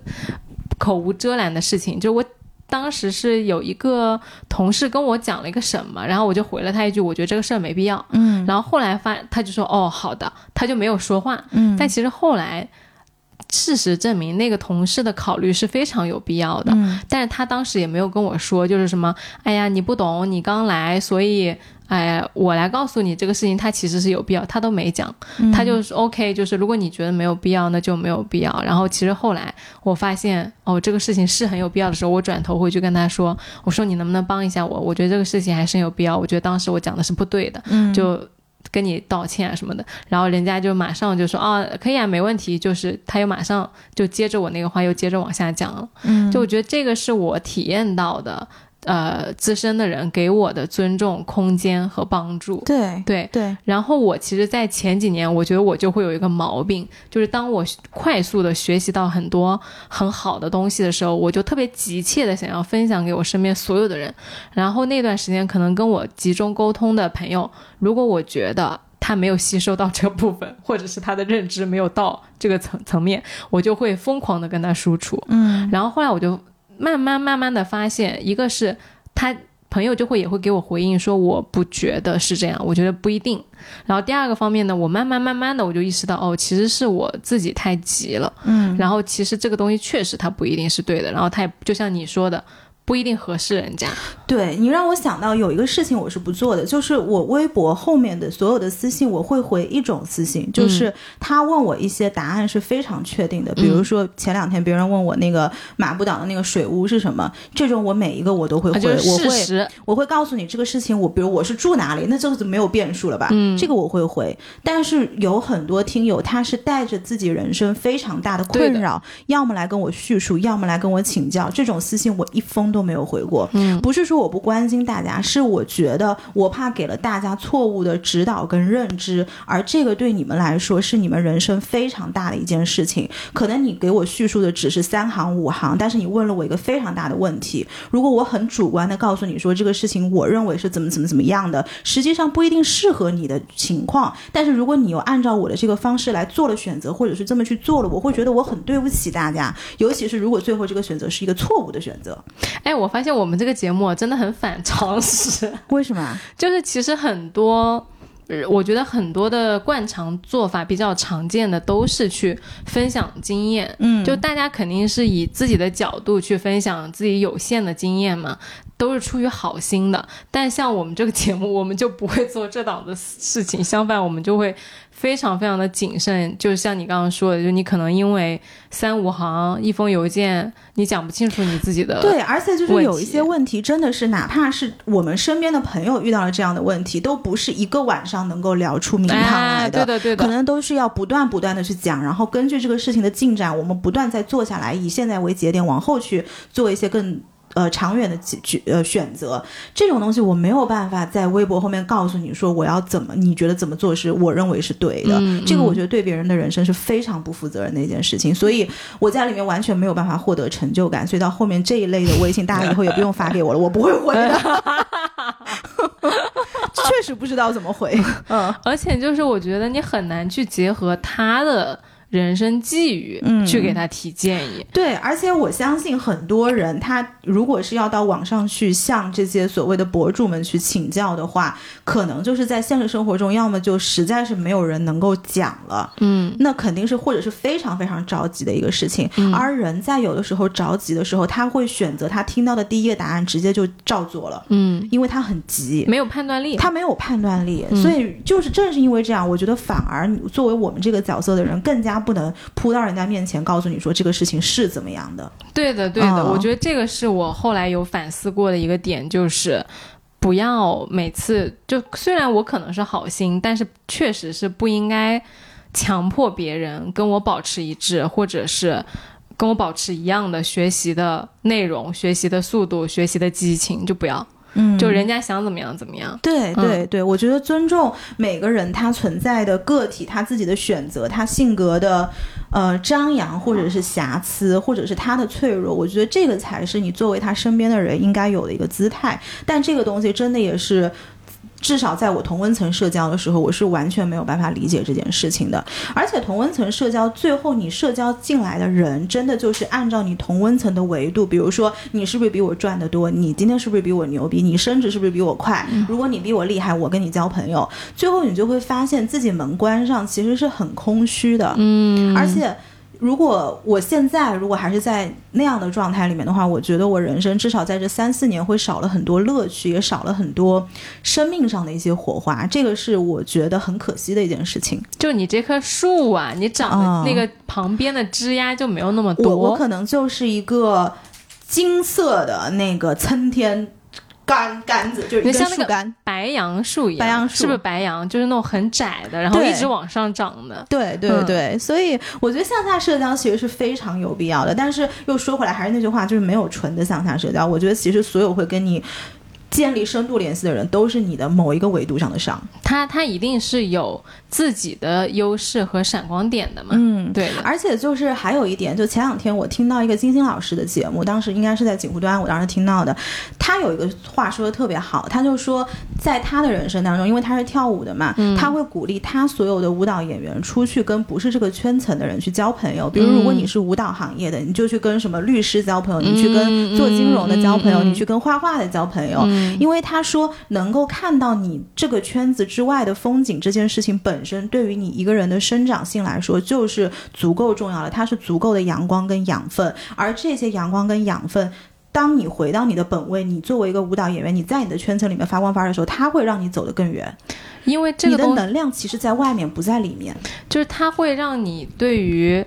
口无遮拦的事情，就我。当时是有一个同事跟我讲了一个什么，然后我就回了他一句，我觉得这个事儿没必要。嗯然后后来发，他就说哦好的，他就没有说话。嗯但其实后来，事实证明那个同事的考虑是非常有必要的。嗯但是他当时也没有跟我说，就是什么，哎呀，你不懂，你刚来，所以，哎，我来告诉你这个事情，他其实是有必要，他都没讲，嗯他就是 OK，就是如果你觉得没有必要，那就没有必要。然后其实后来我发现，哦，这个事情是很有必要的时候，我转头回去跟他说，我说你能不能帮一下我？我觉得这个事情还是很有必要，我觉得当时我讲的是不对的，嗯就。跟你道歉啊什么的，然后人家就马上就说哦，可以啊，没问题。就是他又马上就接着我那个话又接着往下讲了。嗯就我觉得这个是我体验到的，呃，资深的人给我的尊重、空间和帮助。对对，对然后我其实，在前几年，我觉得我就会有一个毛病，就是当我快速的学习到很多很好的东西的时候，我就特别急切的想要分享给我身边所有的人。然后那段时间，可能跟我集中沟通的朋友，如果我觉得他没有吸收到这个部分，或者是他的认知没有到这个层层面，我就会疯狂的跟他输出。嗯然后后来我就慢慢慢慢的发现，一个是他朋友就会也会给我回应说我不觉得是这样，我觉得不一定。然后第二个方面呢，我慢慢慢慢的我就意识到，哦，其实是我自己太急了。嗯然后其实这个东西确实它不一定是对的，然后它也就像你说的。不一定合适人家，对你让我想到有一个事情我是不做的，就是我微博后面的所有的私信，我会回一种私信，就是他问我一些答案是非常确定的，比如说前两天别人问我那个马步岛的那个水屋是什么，这种我每一个我都会回，啊就是我会。我会告诉你这个事情，我比如我是住哪里，那这个就没有变数了吧？嗯这个我会回。但是有很多听友他是带着自己人生非常大的困扰，要么来跟我叙述，要么来跟我请教，这种私信我一封都没有回过。嗯，不是说我不关心大家，是我觉得我怕给了大家错误的指导跟认知，而这个对你们来说是你们人生非常大的一件事情。可能你给我叙述的只是三行五行，但是你问了我一个非常大的问题。如果我很主观的告诉你说这个事情我认为是怎么怎么怎么样的，实际上不一定适合你的情况。但是如果你又按照我的这个方式来做了选择，或者是这么去做了，我会觉得我很对不起大家。尤其是如果最后这个选择是一个错误的选择，哎，我发现我们这个节目真的很反常识，为什么啊？就是其实很多。呃我觉得很多的惯常做法比较常见的都是去分享经验，嗯就大家肯定是以自己的角度去分享自己有限的经验嘛，都是出于好心的。但像我们这个节目，我们就不会做这档的事情，相反，我们就会非常非常的谨慎。就像你刚刚说的，就你可能因为三五行一封邮件，你讲不清楚你自己的对，而且就是有一些问题，真的是哪怕是我们身边的朋友遇到了这样的问题，都不是一个晚上能够聊出名堂来哎，的。对的对的，可能都是要不断不断的去讲，然后根据这个事情的进展，我们不断再坐下来，以现在为节点，往后去做一些更呃长远的举呃选择，这种东西我没有办法在微博后面告诉你说我要怎么，你觉得怎么做是我认为是对的，嗯。这个我觉得对别人的人生是非常不负责任的一件事情，所以我在里面完全没有办法获得成就感，所以到后面这一类的微信，大家以后也不用发给我了，我不会回的，确实不知道怎么回，嗯。而且就是我觉得你很难去结合他的人生际遇，嗯去给他提建议。对，而且我相信很多人，他如果是要到网上去向这些所谓的博主们去请教的话，可能就是在现实生活中，要么就实在是没有人能够讲了，嗯，那肯定是或者是非常非常着急的一个事情。而人在有的时候着急的时候，他会选择他听到的第一个答案直接就照做了，嗯，因为他很急。没有判断力。他没有判断力，嗯所以就是正是因为这样，我觉得反而你作为我们这个角色的人，更加不能扑到人家面前告诉你说这个事情是怎么样的。对的，对的，嗯我觉得这个是我后来有反思过的一个点，就是不要每次就虽然我可能是好心，但是确实是不应该强迫别人跟我保持一致，或者是。跟我保持一样的学习的内容、学习的速度、学习的激情，就不要，嗯就人家想怎么样怎么样。对嗯对对，我觉得尊重每个人他存在的个体，他自己的选择，他性格的呃张扬，或者是瑕疵，或者是他的脆弱，我觉得这个才是你作为他身边的人应该有的一个姿态。但这个东西真的也是。至少在我同温层社交的时候，我是完全没有办法理解这件事情的。而且同温层社交，最后你社交进来的人，真的就是按照你同温层的维度，比如说你是不是比我赚得多，你今天是不是比我牛逼，你升职是不是比我快？如果你比我厉害，我跟你交朋友，最后你就会发现自己门关上其实是很空虚的。嗯，而且。如果我现在如果还是在那样的状态里面的话，我觉得我人生至少在这三四年会少了很多乐趣，也少了很多生命上的一些火花，这个是我觉得很可惜的一件事情。就你这棵树啊，你长嗯的那个旁边的枝丫就没有那么我多。我可能就是一个金色的那个参天杆杆子，就是一根就像那个树干。白杨树一样，白杨树是不是白杨？就是那种很窄的，然后一直往上长的。对对嗯对，所以我觉得向下社交其实是非常有必要的。但是又说回来，还是那句话，就是没有纯的向下社交。我觉得其实所有会跟你建立深度联系的人，都是你的某一个维度上的伤。他他一定是有自己的优势和闪光点的嘛。嗯，对。而且就是还有一点，就前两天我听到一个金星老师的节目，当时应该是在锦湖端，我当时听到的，他有一个话说的特别好，他就说在他的人生当中，因为他是跳舞的嘛，他会鼓励他所有的舞蹈演员出去跟不是这个圈层的人去交朋友，比如如果你是舞蹈行业的，你就去跟什么律师交朋友，你去跟做金融的交朋友，你去跟画画的交朋友，因为他说能够看到你这个圈子之外的风景，这件事情本身对于你一个人的生长性来说就是足够重要了，它是足够的阳光跟养分，而这些阳光跟养分。当你回到你的本位，你作为一个舞蹈演员，你在你的圈层里面发光发热的时候，它会让你走得更远。因为这你个东西的能量其实在外面，不在里面。就是它会让你对于。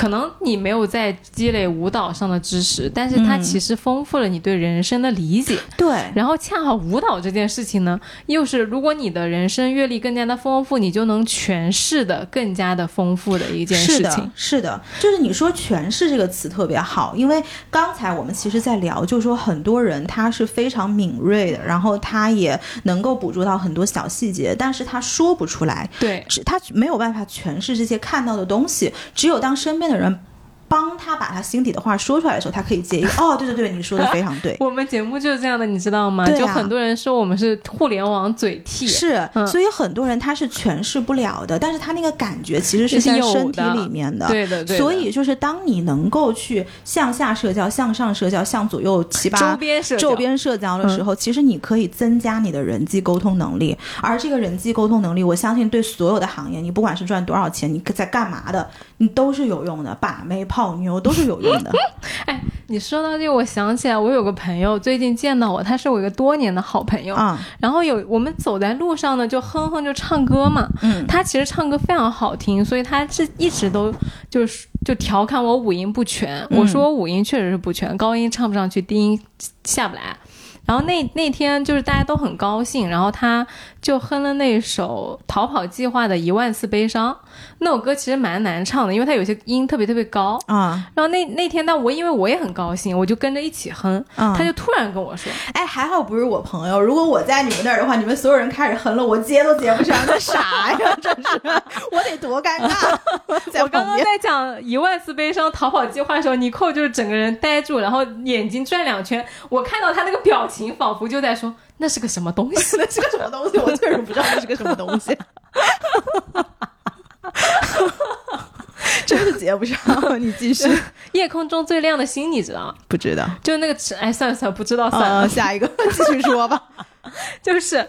可能你没有在积累舞蹈上的知识，但是它嗯。其实丰富了你对人生的理解。对，然后恰好舞蹈这件事情呢，又是如果你的人生阅历更加的丰富，你就能诠释的更加的丰富的一件事情。，是的，就是你说诠释这个词特别好，因为刚才我们其实在聊，就是说很多人他是非常敏锐的，然后他也能够捕捉到很多小细节，但是他说不出来，对，只他没有办法诠释这些看到的东西，只有当身边的人。帮他把他心底的话说出来的时候，他可以接一个 哦，对对对，你说的非常对，我们节目就是这样的，你知道吗？对啊就很多人说我们是互联网嘴替，是，嗯所以很多人他是诠释不了的，但是他那个感觉其实是在身体里面的，对的，对的。所以就是当你能够去向下社交、向上社交、向左右七八周边社交周边社交的时候，其实你可以增加你的人际沟通能力。而这个人际沟通能力，我相信对所有的行业，你不管是赚多少钱，你在干嘛的，你都是有用的。把妹、泡妞都是有用的。哎你说到这个，我想起来，我有个朋友最近见到我，他是我一个多年的好朋友。啊，然后有我们走在路上呢，就哼哼就唱歌嘛。嗯他其实唱歌非常好听，所以他是一直都就是就调侃我五音不全。嗯我说我五音确实是不全，高音唱不上去，低音下不来。然后那那天就是大家都很高兴，然后他就哼了那首《逃跑计划》的《一万次悲伤》，那首歌其实蛮难唱的，因为它有些音特别特别高。啊然后那那天但，我因为我也很高兴，我就跟着一起哼。嗯他就突然跟我说哎，还好不是我朋友，如果我在你们那儿的话，你们所有人开始哼了，我接都接不上，这啥呀？这是，我得多尴尬。“我刚刚在讲一万次悲伤逃跑计划的时候，尼寇就是整个人呆住，然后眼睛转两圈。我看到他那个表情，仿佛就在说那是个什么东西。那是个什么东西？我确实不知道那是个什么东西。真是接不上，你继续。夜空中最亮的星，你知道吗？不知道，就那个词，哎，算了算了，不知道算了。呃，下一个 继续说吧。就是，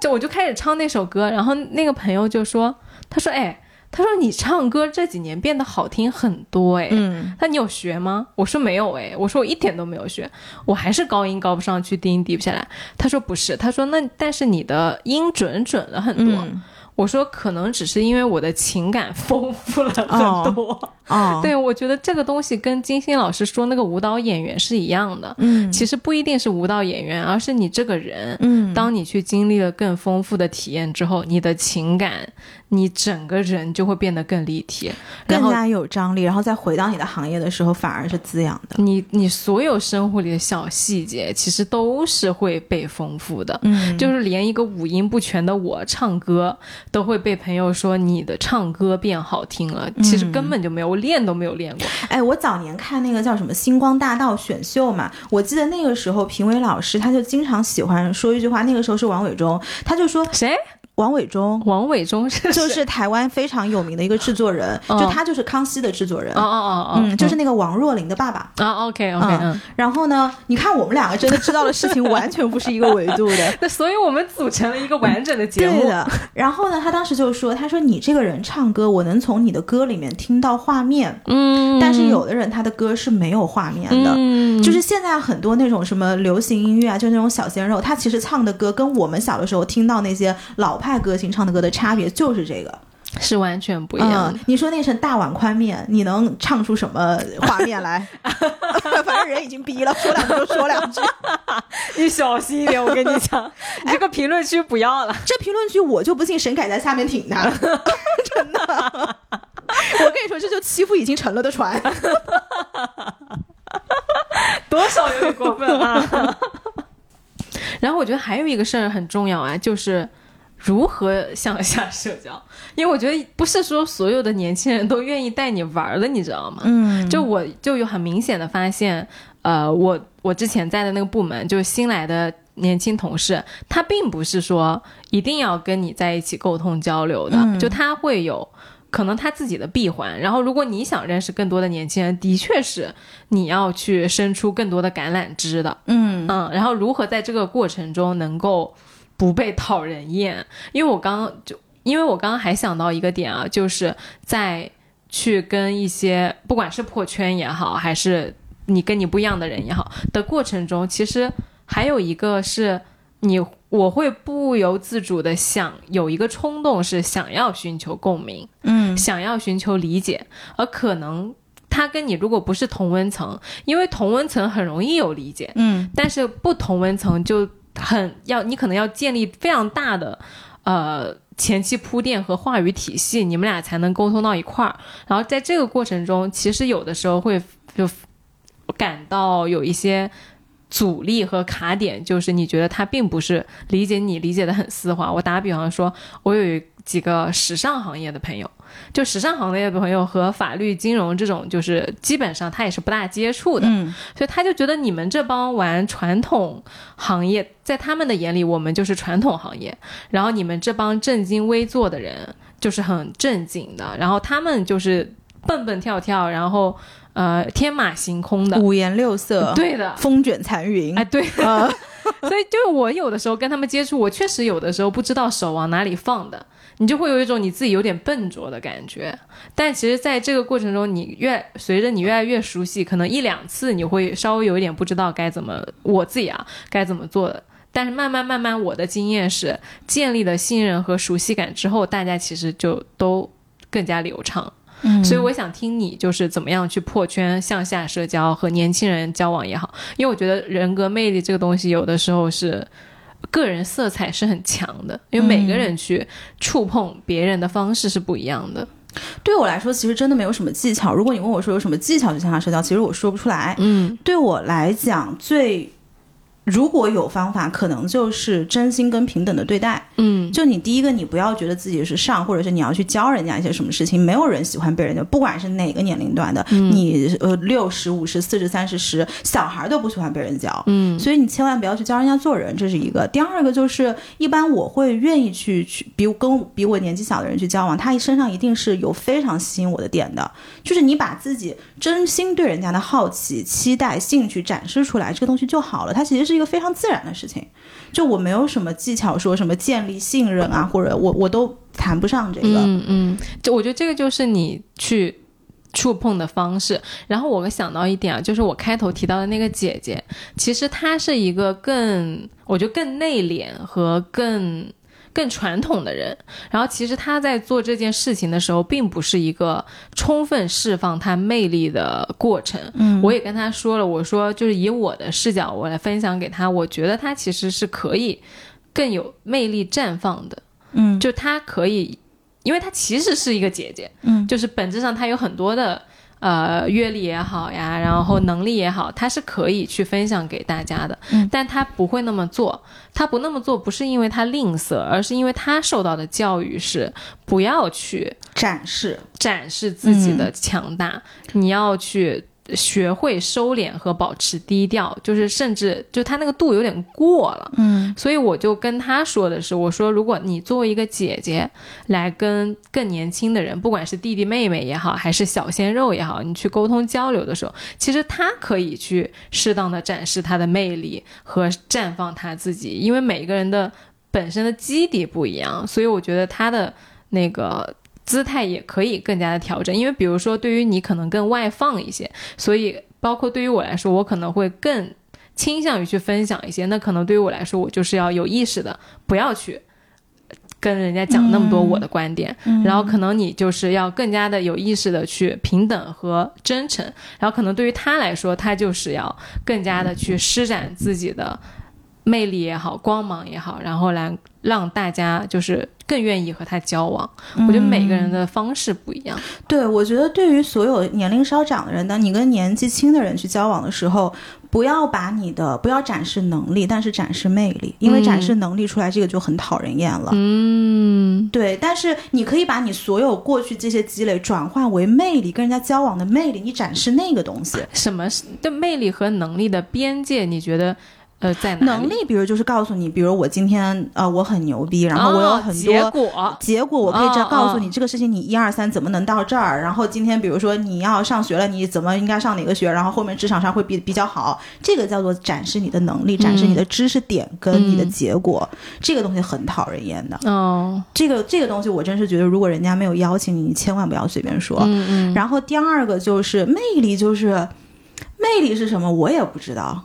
就我就开始唱那首歌，然后那个朋友就说，他说，哎，他说你唱歌这几年变得好听很多，哎，嗯，那你有学吗？我说没有，哎，我说我一点都没有学，我还是高音高不上去，低音低不下来。他说不是，他说那但是你的音准准了很多。嗯我说可能只是因为我的情感丰富了很多。哦，对，我觉得这个东西跟金星老师说那个舞蹈演员是一样的。嗯其实不一定是舞蹈演员，而是你这个人。嗯当你去经历了更丰富的体验之后，你的情感，你整个人就会变得更立体，更加有张力，然后再回到你的行业的时候，反而是滋养的。你你所有生活里的小细节，其实都是会被丰富的。嗯就是连一个五音不全的我唱歌，都会被朋友说你的唱歌变好听了。其实根本就没有，我练都没有练过。哎，我早年看那个叫什么《星光大道》选秀嘛，我记得那个时候评委老师他就经常喜欢说一句话，那个时候是王伟忠，他就说谁？王伟忠。王伟忠是就是台湾非常有名的一个制作人，哦就他就是康熙的制作人，哦哦哦哦，嗯，就是那个王若琳的爸爸。啊，OK OK，嗯嗯，然后呢，你看我们两个真的知道的事情完全不是一个维度的。那所以我们组成了一个完整的节目对。的，然后呢，他当时就说：“他说你这个人唱歌，我能从你的歌里面听到画面，嗯，但是有的人他的歌是没有画面的。嗯，就是现在很多那种什么流行音乐啊，就那种小鲜肉，他其实唱的歌跟我们小的时候听到那些老派歌星唱的歌的差别就是这个。是完全不一样的。嗯，你说那成大碗宽面，你能唱出什么画面来？反正人已经逼了，说两句就说两句。你小心一点，我跟你讲，你这个评论区不要了。这评论区我就不信沈凯在下面挺他，真的。我跟你说，这就欺负已经沉了的船。多少有点过分啊。然后我觉得还有一个事儿很重要啊，就是如何向下社交，因为我觉得不是说所有的年轻人都愿意带你玩儿的，你知道吗？嗯就我就有很明显的发现，呃，我我之前在的那个部门，就是新来的年轻同事，他并不是说一定要跟你在一起沟通交流的，嗯就他会有。可能他自己的闭环，然后如果你想认识更多的年轻人，的确是你要去伸出更多的橄榄枝的，嗯嗯，然后如何在这个过程中能够不被讨人厌？因为我刚刚就，因为我刚刚还想到一个点啊，就是在去跟一些不管是破圈也好，还是你跟你不一样的人也好的过程中，其实还有一个是你我会不由自主的想有一个冲动是想要寻求共鸣，嗯想要寻求理解，而可能。他跟你如果不是同温层，因为同温层很容易有理解，嗯但是不同温层就很要，你可能要建立非常大的呃前期铺垫和话语体系，你们俩才能沟通到一块儿。然后在这个过程中，其实有的时候会就感到有一些阻力和卡点，就是你觉得他并不是理解你理解的很丝滑。我打比方说，我有一几个时尚行业的朋友，就时尚行业的朋友和法律、金融这种，就是基本上他也是不大接触的。嗯所以他就觉得你们这帮玩传统行业，在他们的眼里，我们就是传统行业。然后你们这帮正襟危坐的人，就是很正经的。然后他们就是蹦蹦跳跳，然后呃天马行空的。五颜六色，，对的，风卷残云。哎，对。啊，所以就是我有的时候跟他们接触，我确实有的时候不知道手往哪里放的，你就会有一种你自己有点笨拙的感觉。但其实，在这个过程中，你越随着你越来越熟悉，可能一两次你会稍微有一点不知道该怎么，我自己啊该怎么做的。但是慢慢慢慢，我的经验是建立了信任和熟悉感之后，大家其实就都更加流畅。嗯所以我想听你就是怎么样去破圈、向下社交和年轻人交往也好，因为我觉得人格魅力这个东西有的时候是个人色彩是很强的，因为每个人去触碰别人的方式是不一样的。对我来说，其实真的没有什么技巧。如果你问我说有什么技巧去线下社交，其实我说不出来。嗯对我来讲，最如果有方法，可能就是真心跟平等的对待。嗯就你第一个，你不要觉得自己是上，或者是你要去教人家一些什么事情。没有人喜欢被人家，不管是哪个年龄段的，你呃六十五十、四十、三十、十，小孩都不喜欢被人教。嗯所以你千万不要去教人家做人，这是一个。第二个就是，一般我会愿意去去比跟比我年纪小的人去交往，他身上一定是有非常吸引我的点的。就是你把自己真心对人家的好奇、期待、兴趣展示出来，这个东西就好了。它其实是一个非常自然的事情。就我没有什么技巧，说什么建立信任啊，或者我我都谈不上这个。嗯嗯，就我觉得这个就是你去触碰的方式。然后我想到一点啊，就是我开头提到的那个姐姐，其实她是一个更，我觉得更内敛和更。更传统的人，然后其实他在做这件事情的时候，并不是一个充分释放他魅力的过程。嗯我也跟他说了，我说就是以我的视角，我来分享给他，我觉得他其实是可以更有魅力绽放的。嗯就他可以，因为他其实是一个姐姐，嗯就是本质上他有很多的呃阅历也好呀，然后能力也好，他是可以去分享给大家的，嗯但他不会那么做。他不那么做，不是因为他吝啬，而是因为他受到的教育是不要去展示，展示自己的强大，你要去。学会收敛和保持低调，就是甚至就他那个度有点过了，嗯所以我就跟他说的是，我说如果你作为一个姐姐来跟更年轻的人，不管是弟弟妹妹也好，还是小鲜肉也好，你去沟通交流的时候，其实他可以去适当的展示他的魅力和绽放他自己，因为每个人的本身的基底不一样，所以我觉得他的那个。姿态也可以更加的调整，因为比如说对于你可能更外放一些，所以包括对于我来说，我可能会更倾向于去分享一些。那可能对于我来说，我就是要有意识的，不要去跟人家讲那么多我的观点。嗯然后可能你就是要更加的有意识的去平等和真诚。然后可能对于他来说，他就是要更加的去施展自己的魅力也好，光芒也好，然后来让大家就是更愿意和他交往。我觉得每个人的方式不一样。对，我觉得对于所有年龄稍长的人，当你跟年纪轻的人去交往的时候，不要把你的不要展示能力，但是展示魅力，因为展示能力出来，这个就很讨人厌了。嗯对，但是你可以把你所有过去这些积累转化为魅力，跟人家交往的魅力，你展示那个东西。什么是的魅力和能力的边界？你觉得呃在哪里？能力，比如就是告诉你，比如我今天呃我很牛逼，然后我有哦很多、结果。结果我可以这告诉你，哦这个事情你一二三怎么能到这儿？然后今天比如说你要上学了，你怎么应该上哪个学？然后后面职场上会比比较好，这个叫做展示你的能力，展示你的知识点跟你的嗯结果，这个东西很讨人厌的。哦，这个这个东西我真是觉得，如果人家没有邀请你，你千万不要随便说。嗯嗯，然后第二个就是魅力，就是魅力是什么，我也不知道。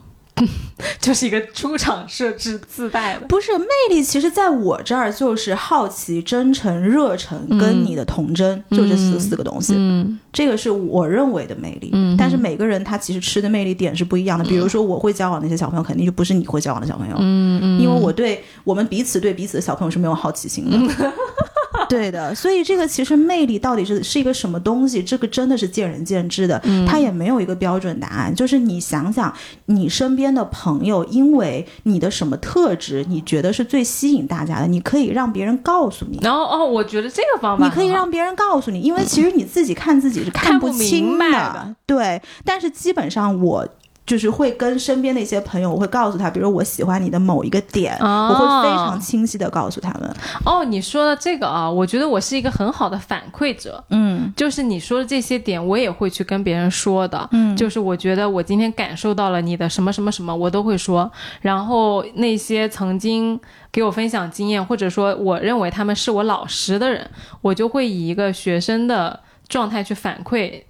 就是一个出场设置自带的。不是魅力，其实在我这儿就是好奇、真诚、热忱跟你的童真，就这四四个东西。嗯这个是我认为的魅力。嗯但是每个人他其实吃的魅力点是不一样的。比如说，我会交往那些小朋友，肯定就不是你会交往的小朋友，嗯嗯，因为我对我们彼此对彼此的小朋友是没有好奇心的。对的，所以这个其实魅力到底是是一个什么东西，这个真的是见仁见智的，嗯它也没有一个标准答案。就是你想想，你身边的朋友，因为你的什么特质，你觉得是最吸引大家的，你可以让别人告诉你。然后哦，我觉得这个方法你可以让别人告诉你，因为其实你自己看自己是看不不清明白的对，但是基本上我。就是会跟身边的一些朋友，我会告诉他，比如我喜欢你的某一个点，哦我会非常清晰的告诉他们。哦，你说的这个啊，我觉得我是一个很好的反馈者。嗯就是你说的这些点，我也会去跟别人说的。嗯就是我觉得我今天感受到了你的什么什么什么，我都会说。然后那些曾经给我分享经验，或者说我认为他们是我老师的人，我就会以一个学生的状态去反馈，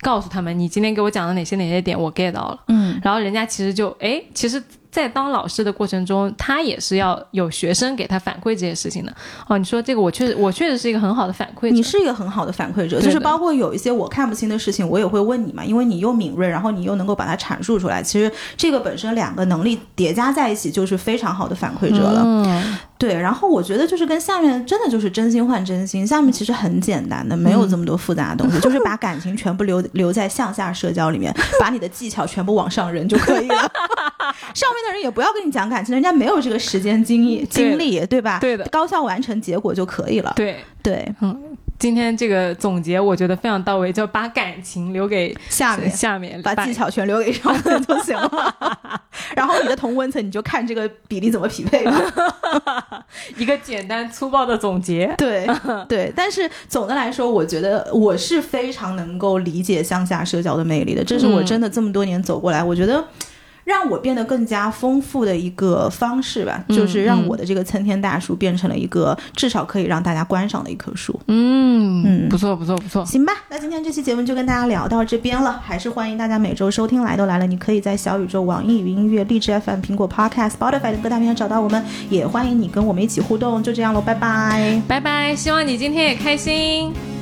告诉他们你今天给我讲的哪些哪些点我 get 到了。嗯然后人家其实就哎，其实在当老师的过程中，他也是要有学生给他反馈这些事情的。哦，你说这个，我确实，我确实是一个很好的反馈者。你是一个很好的反馈者，就是包括有一些我看不清的事情，我也会问你嘛，因为你又敏锐，然后你又能够把它阐述出来。其实这个本身两个能力叠加在一起，就是非常好的反馈者了。嗯，对，然后我觉得就是跟下面真的就是真心换真心，下面其实很简单的，没有这么多复杂的东西，就是把感情全部留留在向下社交里面，把你的技巧全部往上扔就可以了。上面的人也不要跟你讲感情，人家没有这个时间精力精力，对吧？对的高效完成结果就可以了。对。对，嗯今天这个总结我觉得非常到位，就把感情留给下面下面，把技巧全留给上面就行了。然后你的同温层你就看这个比例怎么匹配吧。一个简单粗暴的总结。对对，但是总的来说，我觉得我是非常能够理解向下社交的魅力的。这是我真的这么多年走过来，我觉得。让我变得更加丰富的一个方式吧，嗯就是让我的这个参天大树变成了一个至少可以让大家观赏的一棵树。嗯嗯不错不错不错。行吧，那今天这期节目就跟大家聊到这边了，还是欢迎大家每周收听。来都来了，你可以在小宇宙、网易云音乐、荔枝 FM、苹果 Podcast、Spotify 等各大平台找到我们，也欢迎你跟我们一起互动。就这样喽，拜拜。拜拜，希望你今天也开心。